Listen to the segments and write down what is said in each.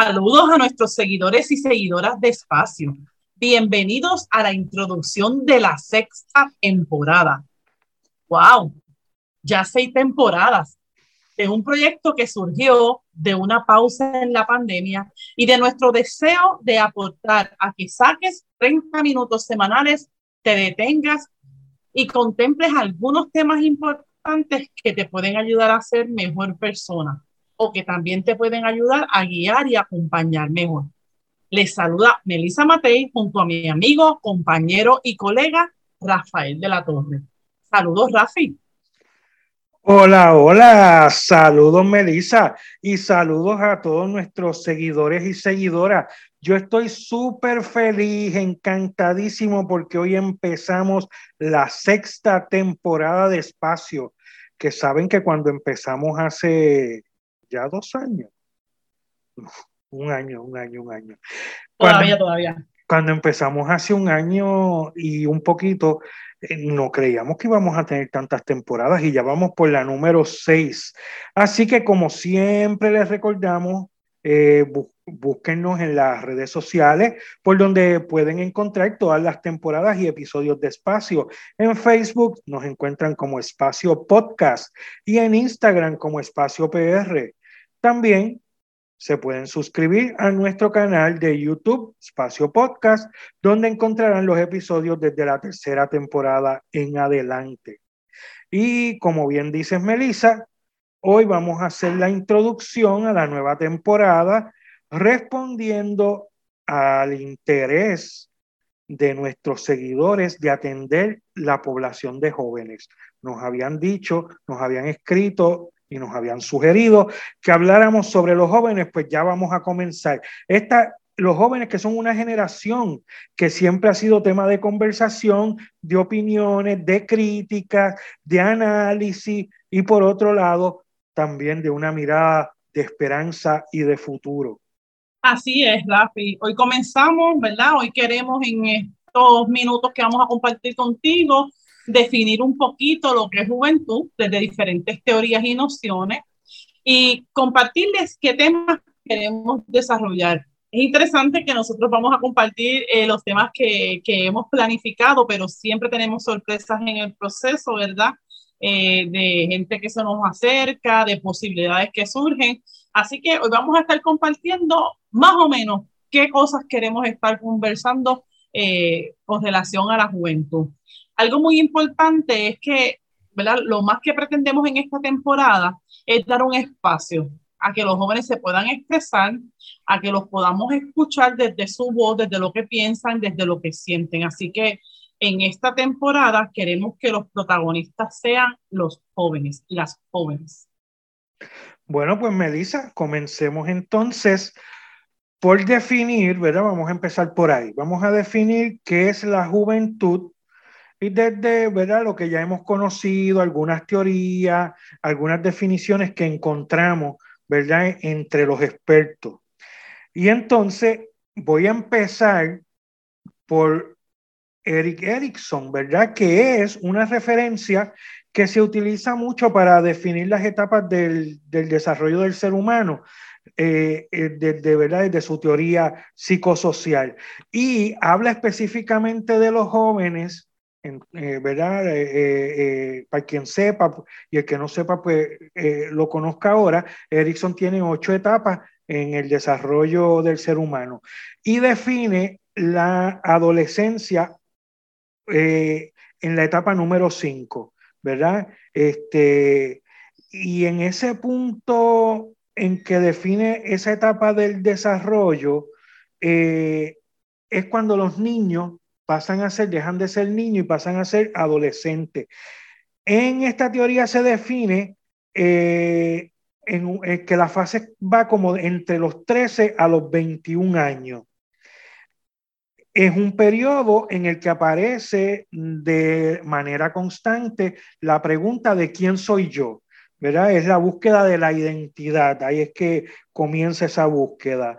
Saludos a nuestros seguidores y seguidoras de Espacio. Bienvenidos a la introducción de la sexta temporada. ¡Wow! Ya seis temporadas de un proyecto que surgió de una pausa en la pandemia y de nuestro deseo de aportar a que saques 30 minutos semanales, te detengas y contemples algunos temas importantes que te pueden ayudar a ser mejor persona o que también te pueden ayudar a guiar y acompañar mejor. Les saluda Melissa Matei junto a mi amigo, compañero y colega Rafael de la Torre. Saludos, Rafi. Hola, hola, saludos Melissa y saludos a todos nuestros seguidores y seguidoras. Yo estoy súper feliz, encantadísimo porque hoy empezamos la sexta temporada de Espacio, que saben que cuando empezamos hace ya dos años. Un año, un año, un año. Todavía, todavía. Cuando empezamos hace un año y un poquito, eh, no creíamos que íbamos a tener tantas temporadas y ya vamos por la número seis. Así que como siempre les recordamos, eh, búsquennos en las redes sociales por donde pueden encontrar todas las temporadas y episodios de Espacio. En Facebook nos encuentran como Espacio Podcast y en Instagram como Espacio PR. También se pueden suscribir a nuestro canal de YouTube, Espacio Podcast, donde encontrarán los episodios desde la tercera temporada en adelante. Y como bien dices, Melissa, hoy vamos a hacer la introducción a la nueva temporada respondiendo al interés de nuestros seguidores de atender la población de jóvenes. Nos habían dicho, nos habían escrito y nos habían sugerido que habláramos sobre los jóvenes, pues ya vamos a comenzar. Esta, los jóvenes que son una generación que siempre ha sido tema de conversación, de opiniones, de críticas, de análisis y por otro lado también de una mirada de esperanza y de futuro. Así es, Rafi. Hoy comenzamos, ¿verdad? Hoy queremos en estos minutos que vamos a compartir contigo definir un poquito lo que es juventud desde diferentes teorías y nociones y compartirles qué temas queremos desarrollar. Es interesante que nosotros vamos a compartir eh, los temas que, que, hemos planificado, pero siempre tenemos sorpresas en el proceso, ¿verdad? Eh, de gente que se nos acerca, de posibilidades que surgen. Así que hoy vamos a estar compartiendo más o menos qué cosas queremos estar conversando eh, con relación a la juventud algo muy importante es que, ¿verdad? Lo más que pretendemos en esta temporada es dar un espacio a que los jóvenes se puedan expresar, a que los podamos escuchar desde su voz, desde lo que piensan, desde lo que sienten. Así que en esta temporada queremos que los protagonistas sean los jóvenes, las jóvenes. Bueno, pues Melissa, comencemos entonces por definir, ¿verdad? Vamos a empezar por ahí. Vamos a definir qué es la juventud y desde ¿verdad? lo que ya hemos conocido, algunas teorías, algunas definiciones que encontramos ¿verdad? entre los expertos. Y entonces voy a empezar por Eric Erickson, ¿verdad? Que es una referencia que se utiliza mucho para definir las etapas del, del desarrollo del ser humano. Eh, eh de, ¿verdad? desde su teoría psicosocial y habla específicamente de los jóvenes eh, ¿verdad? Eh, eh, para quien sepa y el que no sepa, pues lo conozca ahora, Erickson tiene ocho etapas en el desarrollo del ser humano y define la adolescencia en la etapa número cinco, ¿verdad? Este, y en ese punto en que define esa etapa del desarrollo, es cuando los niños pasan a ser, dejan de ser niños y pasan a ser adolescentes. En esta teoría se define eh, en, que la fase va como entre los 13 a los 21 años. Es un periodo en el que aparece de manera constante la pregunta de quién soy yo, ¿verdad? Es la búsqueda de la identidad, ahí es que comienza esa búsqueda.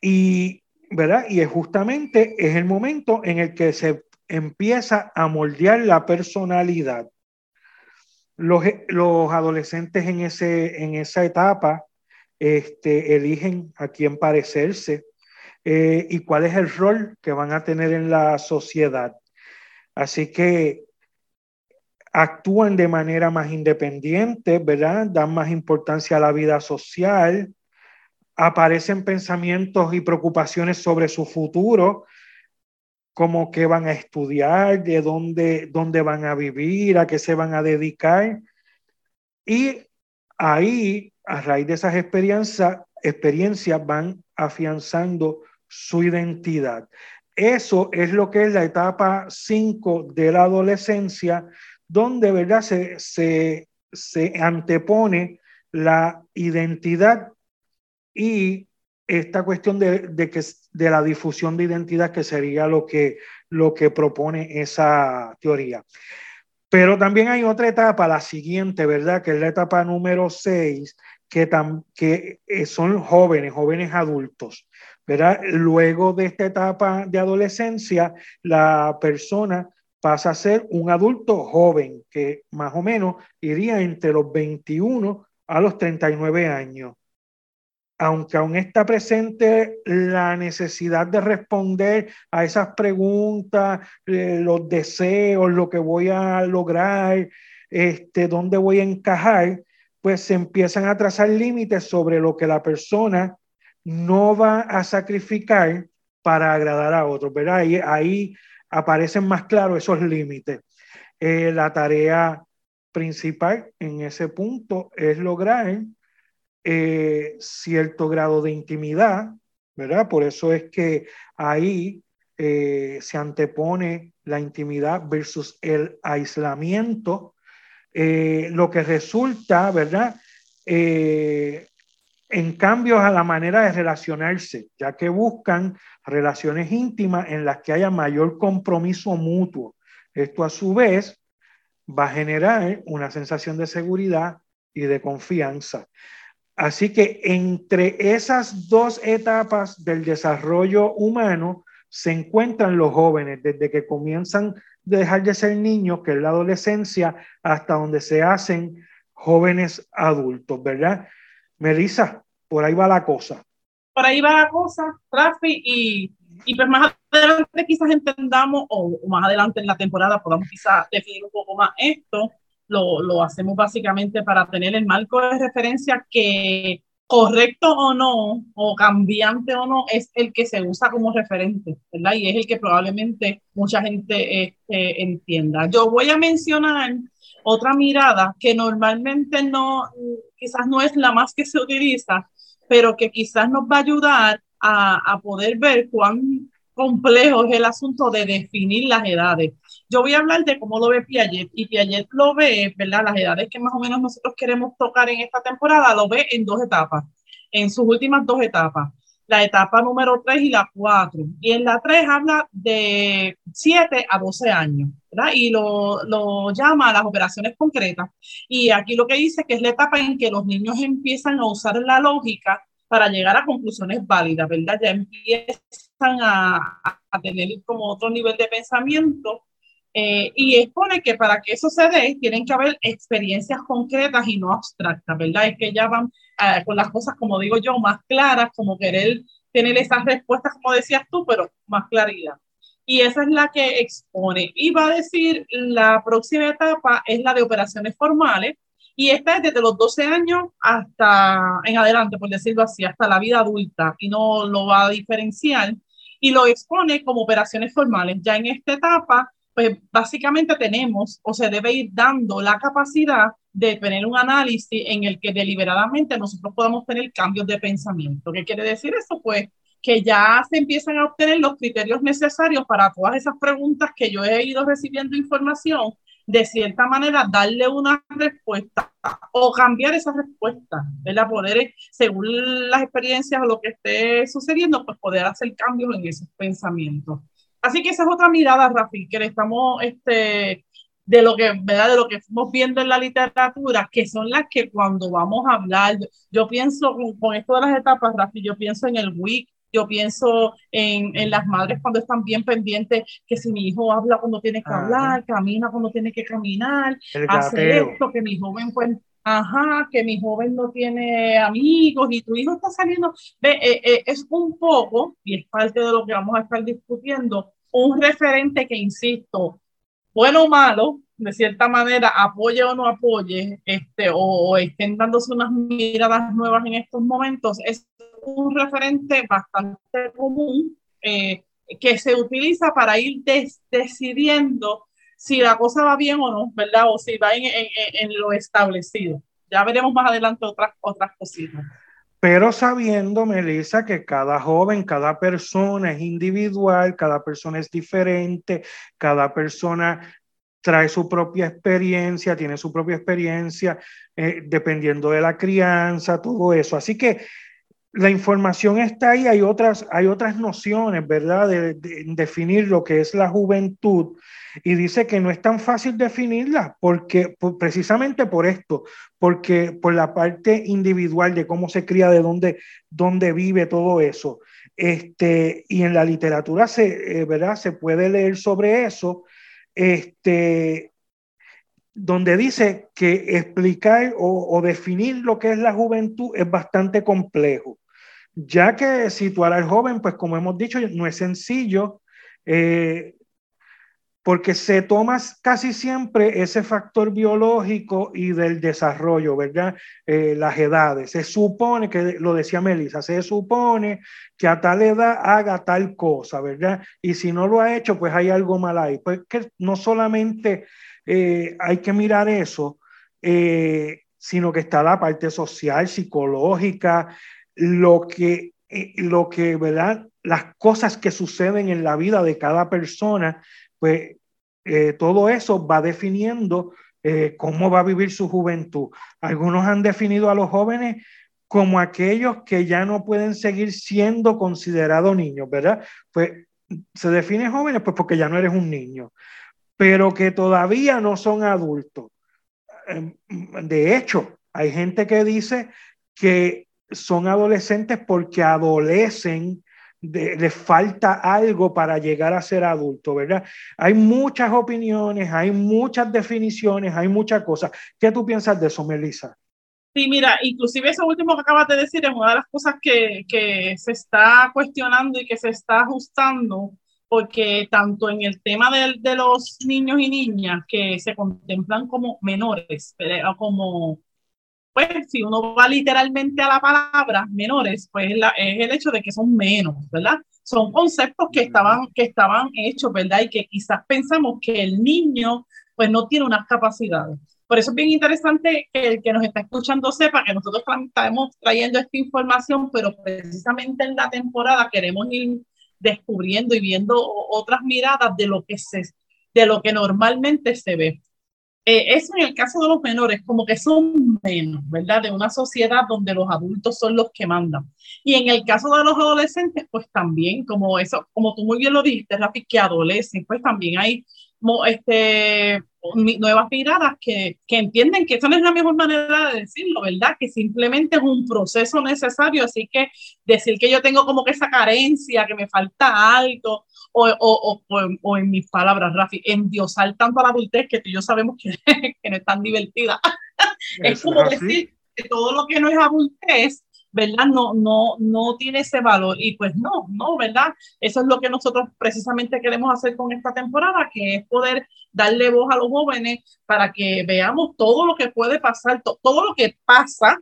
Y, ¿verdad? Y es justamente es el momento en el que se empieza a moldear la personalidad. Los, los adolescentes en, ese, en esa etapa este, eligen a quién parecerse eh, y cuál es el rol que van a tener en la sociedad. Así que actúan de manera más independiente, ¿verdad? Dan más importancia a la vida social, aparecen pensamientos y preocupaciones sobre su futuro, como qué van a estudiar, de dónde, dónde van a vivir, a qué se van a dedicar. Y ahí, a raíz de esas experiencias, van afianzando su identidad. Eso es lo que es la etapa 5 de la adolescencia, donde ¿verdad? Se, se, se antepone la identidad y esta cuestión de, de, que, de la difusión de identidad, que sería lo que, lo que propone esa teoría. Pero también hay otra etapa, la siguiente, ¿verdad? Que es la etapa número 6, que, que eh, son jóvenes, jóvenes adultos, ¿verdad? Luego de esta etapa de adolescencia, la persona pasa a ser un adulto joven, que más o menos iría entre los 21 a los 39 años aunque aún está presente la necesidad de responder a esas preguntas, eh, los deseos, lo que voy a lograr, este, dónde voy a encajar, pues se empiezan a trazar límites sobre lo que la persona no va a sacrificar para agradar a otros, ¿verdad? Ahí, aparecen más claros esos límites. Eh, la tarea principal en ese punto es lograr eh, cierto grado de intimidad, ¿verdad? Por eso es que ahí eh, se antepone la intimidad versus el aislamiento, eh, lo que resulta, ¿verdad? en cambios a la manera de relacionarse, ya que buscan relaciones íntimas en las que haya mayor compromiso mutuo. Esto a su vez va a generar una sensación de seguridad y de confianza. Así que entre esas dos etapas del desarrollo humano se encuentran los jóvenes, desde que comienzan a dejar de ser niños, que es la adolescencia, hasta donde se hacen jóvenes adultos, ¿verdad? Melissa, por ahí va la cosa. Por ahí va la cosa, Rafi, y, y pues más adelante quizás entendamos, o, o más adelante en la temporada podamos quizás definir un poco más esto, lo, lo hacemos básicamente para tener el marco de referencia que correcto o no, o cambiante o no, es el que se usa como referente, ¿verdad? Y es el que probablemente mucha gente este, entienda. Yo voy a mencionar otra mirada que normalmente no, quizás no es la más que se utiliza, pero que quizás nos va a ayudar a, a poder ver cuán complejo es el asunto de definir las edades. Yo voy a hablar de cómo lo ve Piaget y Piaget lo ve, ¿verdad? Las edades que más o menos nosotros queremos tocar en esta temporada, lo ve en dos etapas, en sus últimas dos etapas, la etapa número 3 y la 4. Y en la 3 habla de 7 a 12 años, ¿verdad? Y lo, lo llama las operaciones concretas. Y aquí lo que dice que es la etapa en que los niños empiezan a usar la lógica para llegar a conclusiones válidas, ¿verdad? Ya empiezan a, a tener como otro nivel de pensamiento eh, y expone que para que eso se dé, tienen que haber experiencias concretas y no abstractas, ¿verdad? Es que ya van uh, con las cosas, como digo yo, más claras, como querer tener esas respuestas, como decías tú, pero más claridad. Y esa es la que expone. Y va a decir, la próxima etapa es la de operaciones formales, y esta es desde los 12 años hasta en adelante, por decirlo así, hasta la vida adulta, y no lo va a diferenciar, y lo expone como operaciones formales. Ya en esta etapa, pues básicamente tenemos o se debe ir dando la capacidad de tener un análisis en el que deliberadamente nosotros podamos tener cambios de pensamiento. ¿Qué quiere decir eso? Pues que ya se empiezan a obtener los criterios necesarios para todas esas preguntas que yo he ido recibiendo información de cierta manera darle una respuesta o cambiar esa respuesta, ¿verdad? Poder, según las experiencias o lo que esté sucediendo, pues poder hacer cambios en esos pensamientos. Así que esa es otra mirada, Rafi, que le estamos, este, de lo que, ¿verdad? De lo que estamos viendo en la literatura, que son las que cuando vamos a hablar, yo pienso con, con esto de las etapas, Rafi, yo pienso en el WIC, yo pienso en, en, las madres cuando están bien pendientes, que si mi hijo habla cuando tiene que hablar, camina cuando tiene que caminar, hace esto, que mi joven pues, ajá, que mi joven no tiene amigos y tu hijo está saliendo, ve, eh, eh, es un poco, y es parte de lo que vamos a estar discutiendo, un referente que, insisto, bueno o malo, de cierta manera, apoye o no apoye, este, o, o estén dándose unas miradas nuevas en estos momentos, es un referente bastante común eh, que se utiliza para ir decidiendo si la cosa va bien o no, ¿verdad? O si va en, en, en, lo establecido. Ya veremos más adelante otras, otras cositas. Pero sabiendo, Melissa, que cada joven, cada persona es individual, cada persona es diferente, cada persona trae su propia experiencia, tiene su propia experiencia, eh, dependiendo de la crianza, todo eso. Así que la información está ahí, hay otras, hay otras nociones, ¿verdad? De, definir lo que es la juventud. Y dice que no es tan fácil definirla, porque precisamente por esto, porque por la parte individual de cómo se cría, de dónde, dónde vive todo eso. Este, y en la literatura se, eh, ¿verdad? se puede leer sobre eso, este, donde dice que explicar o, o, definir lo que es la juventud es bastante complejo ya que situar al joven, pues como hemos dicho, no es sencillo, eh, porque se toma casi siempre ese factor biológico y del desarrollo, ¿verdad? Eh, las edades. Se supone, que lo decía Melissa, se supone que a tal edad haga tal cosa, ¿verdad? Y si no lo ha hecho, pues hay algo mal ahí. Pues que no solamente eh, hay que mirar eso, sino que está la parte social, psicológica, lo que, eh, lo que, ¿verdad? Las cosas que suceden en la vida de cada persona, pues eh, todo eso va definiendo eh, cómo va a vivir su juventud. Algunos han definido a los jóvenes como aquellos que ya no pueden seguir siendo considerados niños, ¿verdad? Pues se define jóvenes pues porque ya no eres un niño, pero que todavía no son adultos. Em, de hecho, hay gente que dice que son adolescentes porque adolecen, les falta algo para llegar a ser adulto, ¿verdad? Hay muchas opiniones, hay muchas definiciones, hay muchas cosas. ¿Qué tú piensas de eso, Melissa? Sí, mira, inclusive eso último que acabas de decir es una de las cosas que, que se está cuestionando y que se está ajustando, porque tanto en el tema de, de los niños y niñas que se contemplan como menores, como pues si uno va literalmente a la palabra menores, pues la, es el hecho de que son menos, ¿verdad? Son conceptos que estaban, que estaban hechos, ¿verdad? Y que quizás pensamos que el niño pues no tiene unas capacidades. Por eso es bien interesante que el que nos está escuchando sepa que nosotros estamos trayendo esta información, pero precisamente en la temporada queremos ir descubriendo y viendo otras miradas de lo que se, de lo que normalmente se ve. Eh, eso en el caso de los menores, como que son menos, ¿verdad? De una sociedad donde los adultos son los que mandan. Y en el caso de los adolescentes, pues también, como eso, como tú muy bien lo dijiste, Rafi, que adolescen, pues también hay este, nuevas miradas que, que, entienden que esa no es la mejor manera de decirlo, ¿verdad? Que simplemente es un proceso necesario, así que decir que yo tengo como que esa carencia, que me falta algo, o, o, o, o en mis palabras, Rafi, endiosar tanto a la adultez que tú y yo sabemos que, que no es tan divertida. es como decir que todo lo que no es adultez ¿verdad? No, no, no tiene ese valor. Y pues no, no, ¿verdad? Eso es lo que nosotros precisamente queremos hacer con esta temporada, que es poder darle voz a los jóvenes para que veamos todo lo que puede pasar, todo lo que pasa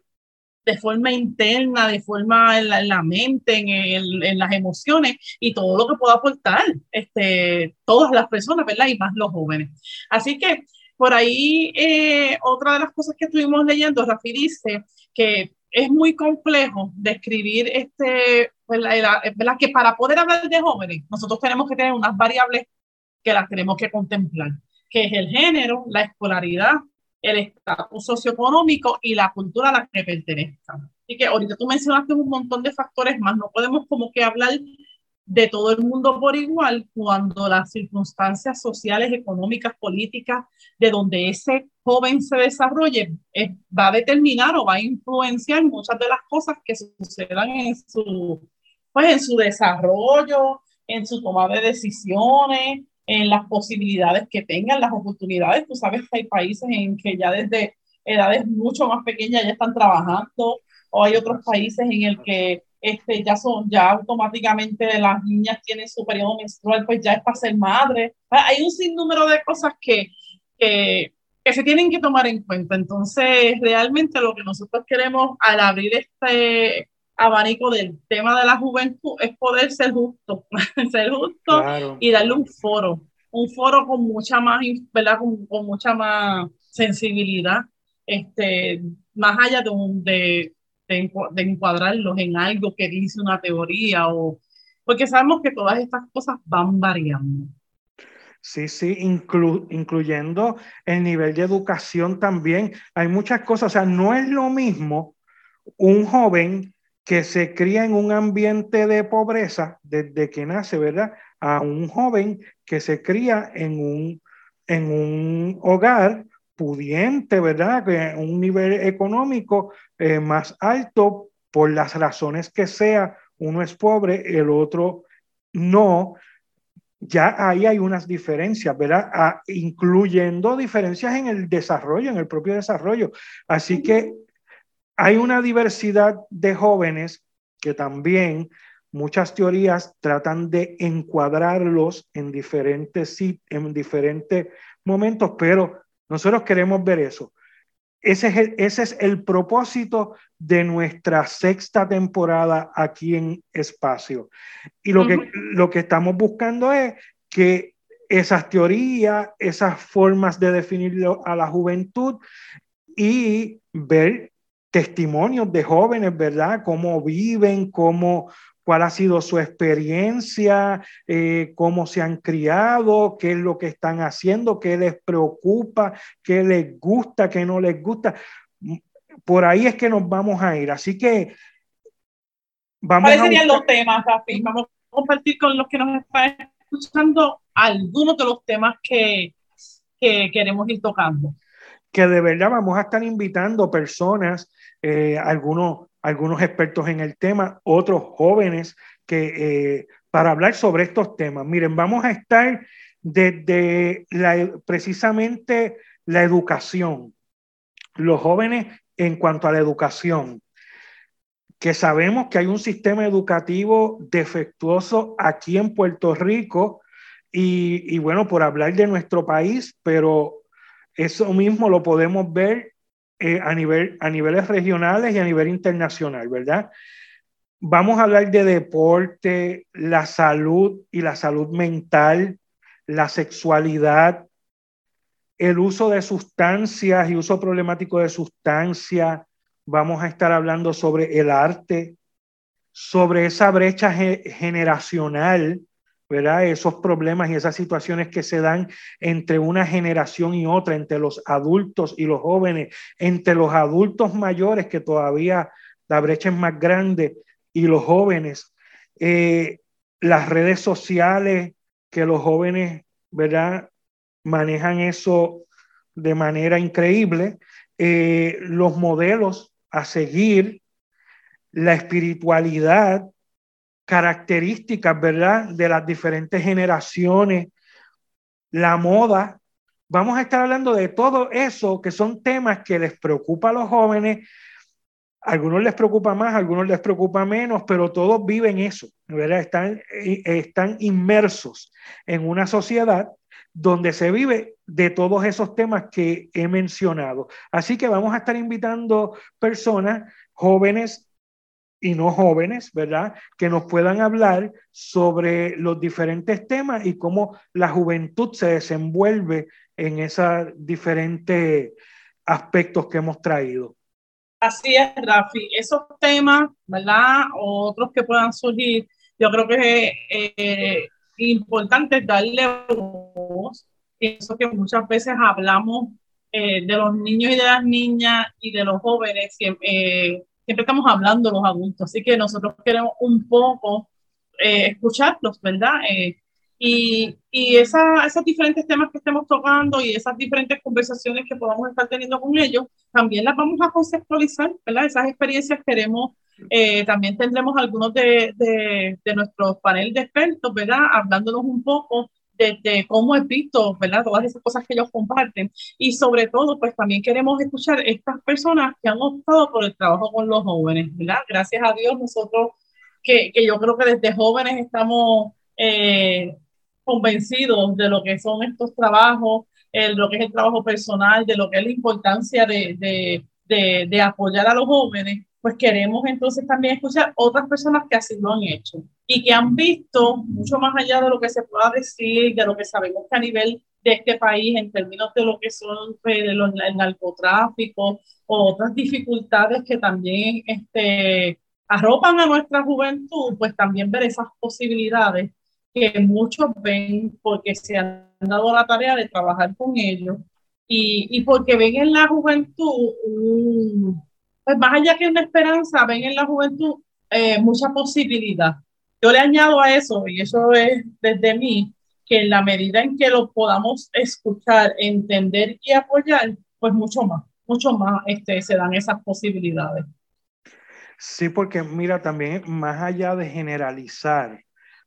de forma interna, de forma en la, mente, en, en, las emociones y todo lo que pueda aportar este, todas las personas, ¿verdad? Y más los jóvenes. Así que por ahí, eh, otra de las cosas que estuvimos leyendo, Rafi dice que es muy complejo describir este, ¿verdad? que para poder hablar de jóvenes, nosotros tenemos que tener unas variables que las tenemos que contemplar. que es el género, la escolaridad, el estatus socioeconómico y la cultura a la que pertenezcan. Así que ahorita tú mencionaste un montón de factores más, no podemos como que hablar de todo el mundo por igual cuando las circunstancias sociales, económicas, políticas, de donde ese joven se desarrolle, eh, va a determinar o va a influenciar muchas de las cosas que sucedan en su, pues, en su desarrollo, en su toma de decisiones, en las posibilidades que tengan, las oportunidades. Tú sabes que hay países en que ya desde edades mucho más pequeñas ya están trabajando, o hay otros países en el que este, ya son, ya automáticamente las niñas tienen su periodo menstrual, pues ya es para ser madre. Hay un sinnúmero de cosas que, que, que se tienen que tomar en cuenta. Entonces, realmente lo que nosotros queremos al abrir este abanico del tema de la juventud es poder ser justo, ser justo y darle un foro, un foro con mucha más, ¿verdad? Con, con mucha más sensibilidad, este, más allá de, un, de, de, encuadrarlos en algo que dice una teoría o porque sabemos que todas estas cosas van variando. Sí, sí, incluyendo el nivel de educación también. Hay muchas cosas, o sea, no es lo mismo un joven que se cría en un ambiente de pobreza desde que nace, ¿verdad? A un joven que se cría en un, en un hogar pudiente, ¿verdad? Un nivel económico eh, más alto por las razones que sea, uno es pobre, el otro no. Ya ahí hay unas diferencias, ¿verdad? Ah, incluyendo diferencias en el desarrollo, en el propio desarrollo. Así que hay una diversidad de jóvenes que también muchas teorías tratan de encuadrarlos en diferentes, en diferentes momentos, pero nosotros queremos ver eso. Ese es, el, ese es el propósito de nuestra sexta temporada aquí en Espacio. Y lo, que, lo que estamos buscando es que esas teorías, esas formas de definir a la juventud y ver testimonios de jóvenes, ¿verdad? Cómo viven, cómo, cuál ha sido su experiencia, eh, cómo se han criado, qué es lo que están haciendo, qué les preocupa, qué les gusta, qué no les gusta. Por ahí es que nos vamos a ir. Así que vamos ¿Cuáles serían los temas, Rafi? Vamos a compartir con los que nos están escuchando algunos de los temas que, que queremos ir tocando que de verdad vamos a estar invitando personas, eh, algunos, algunos expertos en el tema, otros jóvenes, que, eh, para hablar sobre estos temas. Miren, vamos a estar desde la, precisamente la educación, los jóvenes en cuanto a la educación, que sabemos que hay un sistema educativo defectuoso aquí en Puerto Rico y, y bueno, por hablar de nuestro país, pero eso mismo lo podemos ver eh, a, nivel, a niveles regionales y a nivel internacional, ¿verdad? Vamos a hablar de deporte, la salud y la salud mental, la sexualidad, el uso de sustancias y uso problemático de sustancias. Vamos a estar hablando sobre el arte, sobre esa brecha generacional ¿verdad? Esos problemas y esas situaciones que se dan entre una generación y otra, entre los adultos y los jóvenes, entre los adultos mayores, que todavía la brecha es más grande, y los jóvenes. Eh, las redes sociales, que los jóvenes, ¿verdad? Manejan eso de manera increíble. Eh, los modelos a seguir, la espiritualidad, características, ¿verdad? De las diferentes generaciones, la moda. Vamos a estar hablando de todo eso, que son temas que les preocupa a los jóvenes. algunos les preocupa más, algunos les preocupa menos, pero todos viven eso, ¿verdad? Están, eh, están inmersos en una sociedad donde se vive de todos esos temas que he mencionado. Así que vamos a estar invitando personas jóvenes y no jóvenes, ¿verdad? Que nos puedan hablar sobre los diferentes temas y cómo la juventud se desenvuelve en esos diferentes aspectos que hemos traído. Así es, Rafi. Esos temas, ¿verdad? O otros que puedan surgir, yo creo que es eh, importante darle voz Pienso que muchas veces hablamos eh, de los niños y de las niñas y de los jóvenes, siempre, siempre estamos hablando los adultos, así que nosotros queremos un poco escucharlos, ¿verdad? Y, y esa, esos diferentes temas que estemos tocando y esas diferentes conversaciones que podamos estar teniendo con ellos, también las vamos a conceptualizar, ¿verdad? Esas experiencias queremos, eh, también tendremos algunos de, de, de nuestros panel de expertos, ¿verdad? Hablándonos un poco de, de, cómo he visto, ¿verdad? Todas esas cosas que ellos comparten. Y sobre todo, pues también queremos escuchar estas personas que han optado por el trabajo con los jóvenes, ¿verdad? Gracias a Dios, nosotros, que, que yo creo que desde jóvenes estamos... Eh, convencidos de lo que son estos trabajos, de lo que es el trabajo personal, de lo que es la importancia de, de, de, de, apoyar a los jóvenes, pues queremos entonces también escuchar otras personas que así lo han hecho y que han visto mucho más allá de lo que se pueda decir, de lo que sabemos que a nivel de este país en términos de lo que son pues, los, el narcotráfico o otras dificultades que también este, arropan a nuestra juventud, pues también ver esas posibilidades que muchos ven porque se han dado la tarea de trabajar con ellos y, y porque ven en la juventud, pues más allá que una esperanza, ven en la juventud eh, mucha posibilidad. Yo le añado a eso, y eso es desde mí, que en la medida en que lo podamos escuchar, entender y apoyar, pues mucho más, mucho más este, se dan esas posibilidades. Sí, porque mira, también más allá de generalizar,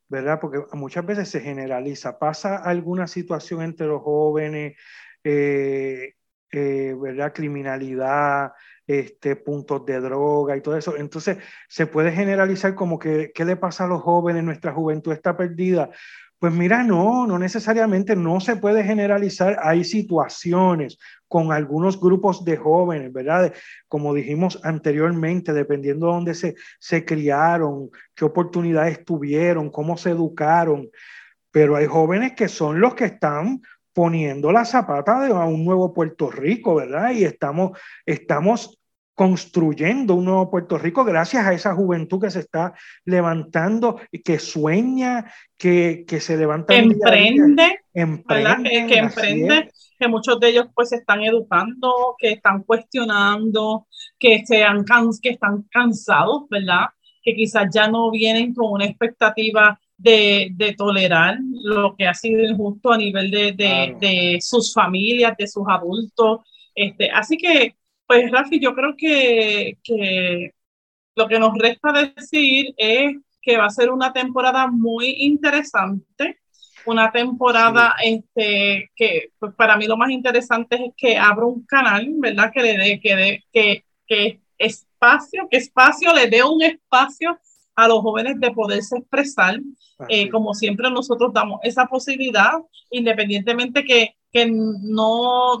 ¿verdad? Porque muchas veces se generaliza. Pasa alguna situación entre los jóvenes, eh, eh, ¿verdad? Criminalidad, este, puntos de droga y todo eso. Entonces se puede generalizar como que, ¿qué le pasa a los jóvenes? Nuestra juventud está perdida. Pues mira, no, no necesariamente, no se puede generalizar. Hay situaciones con algunos grupos de jóvenes, ¿verdad? Como dijimos anteriormente, dependiendo de dónde se, se criaron, qué oportunidades tuvieron, cómo se educaron. Pero hay jóvenes que son los que están poniendo la zapata de a un nuevo Puerto Rico, ¿verdad? Y estamos, estamos construyendo un nuevo Puerto Rico gracias a esa juventud que se está levantando, que sueña, que, que se levanta. Emprende, emprende que, que emprende, que muchos de ellos pues se están educando, que están cuestionando, que, se han, que están cansados, ¿verdad? Que quizás ya no vienen con una expectativa de, de, tolerar lo que ha sido injusto a nivel de, de, de, sus familias, de sus adultos. Este, así que pues Rafi, yo creo que, que lo que nos resta decir es que va a ser una temporada muy interesante, una temporada este, que pues para mí lo más interesante es que abra un canal, ¿verdad? Que le dé, que, de, que, que espacio, que espacio le dé un espacio a los jóvenes de poderse expresar, eh, como siempre nosotros damos esa posibilidad, independientemente que, que no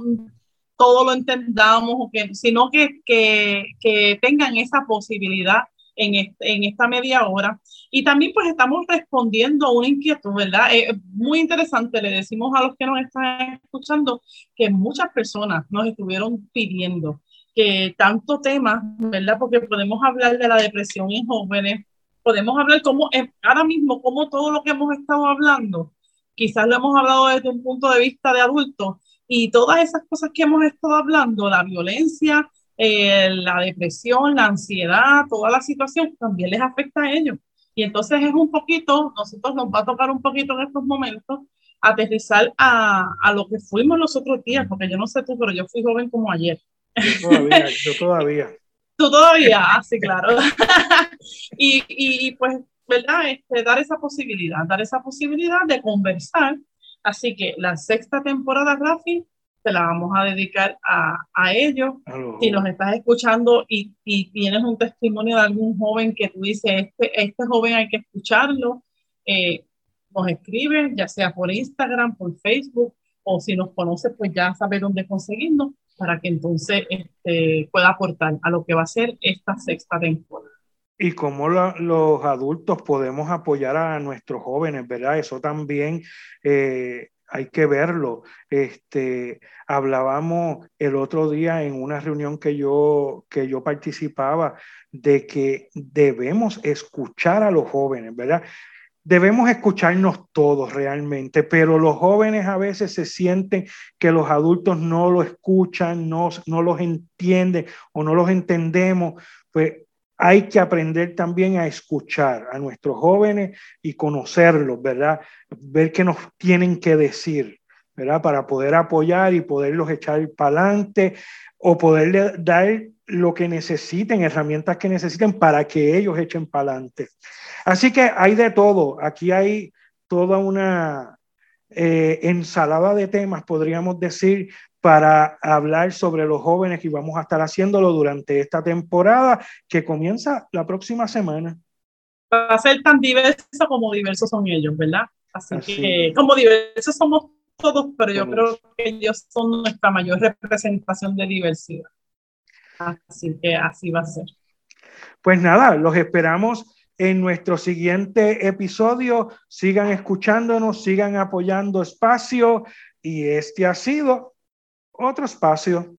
todo lo entendamos, que, sino que, que, que tengan esa posibilidad en, en, esta media hora. Y también pues estamos respondiendo a una inquietud, ¿verdad? Eh, muy interesante, le decimos a los que nos están escuchando que muchas personas nos estuvieron pidiendo que tanto tema, ¿verdad? Porque podemos hablar de la depresión en jóvenes, podemos hablar como ahora mismo, como todo lo que hemos estado hablando, quizás lo hemos hablado desde un punto de vista de adultos, y todas esas cosas que hemos estado hablando, la violencia, eh, la depresión, la ansiedad, toda la situación también les afecta a ellos. Y entonces es un poquito, nosotros nos va a tocar un poquito en estos momentos aterrizar a, a lo que fuimos los otros días, porque yo no sé tú, pero yo fui joven como ayer. Yo todavía, yo todavía. Tú todavía, ah, sí, claro. y, y, pues, ¿verdad? Este, dar esa posibilidad, dar esa posibilidad de conversar Así que la sexta temporada, Rafi, te la vamos a dedicar a, a ellos. Si nos estás escuchando y, y, tienes un testimonio de algún joven que tú dices, este, este joven hay que escucharlo, eh, nos escribe, ya sea por Instagram, por Facebook, o si nos conoces, pues ya sabe dónde conseguirnos para que entonces este, pueda aportar a lo que va a ser esta sexta temporada y cómo los adultos podemos apoyar a nuestros jóvenes, ¿verdad? Eso también eh, hay que verlo. Este, hablábamos el otro día en una reunión que yo, que yo participaba de que debemos escuchar a los jóvenes, ¿verdad? Debemos escucharnos todos realmente, pero los jóvenes a veces se sienten que los adultos no lo escuchan, no, no los entienden o no los entendemos, pues hay que aprender también a escuchar a nuestros jóvenes y conocerlos, ¿verdad? Ver qué nos tienen que decir, ¿verdad? Para poder apoyar y poderlos echar para adelante o poderle dar lo que necesiten, herramientas que necesiten para que ellos echen para adelante. Así que hay de todo. Aquí hay toda una eh, ensalada de temas, podríamos decir, para hablar sobre los jóvenes y vamos a estar haciéndolo durante esta temporada que comienza la próxima semana. Va a ser tan diverso como diversos son ellos, ¿verdad? Así, que como diversos somos todos, pero yo creo que ellos son nuestra mayor representación de diversidad. Así que así va a ser. Pues nada, los esperamos en nuestro siguiente episodio. Sigan escuchándonos, sigan apoyando espacio y este ha sido otro espacio.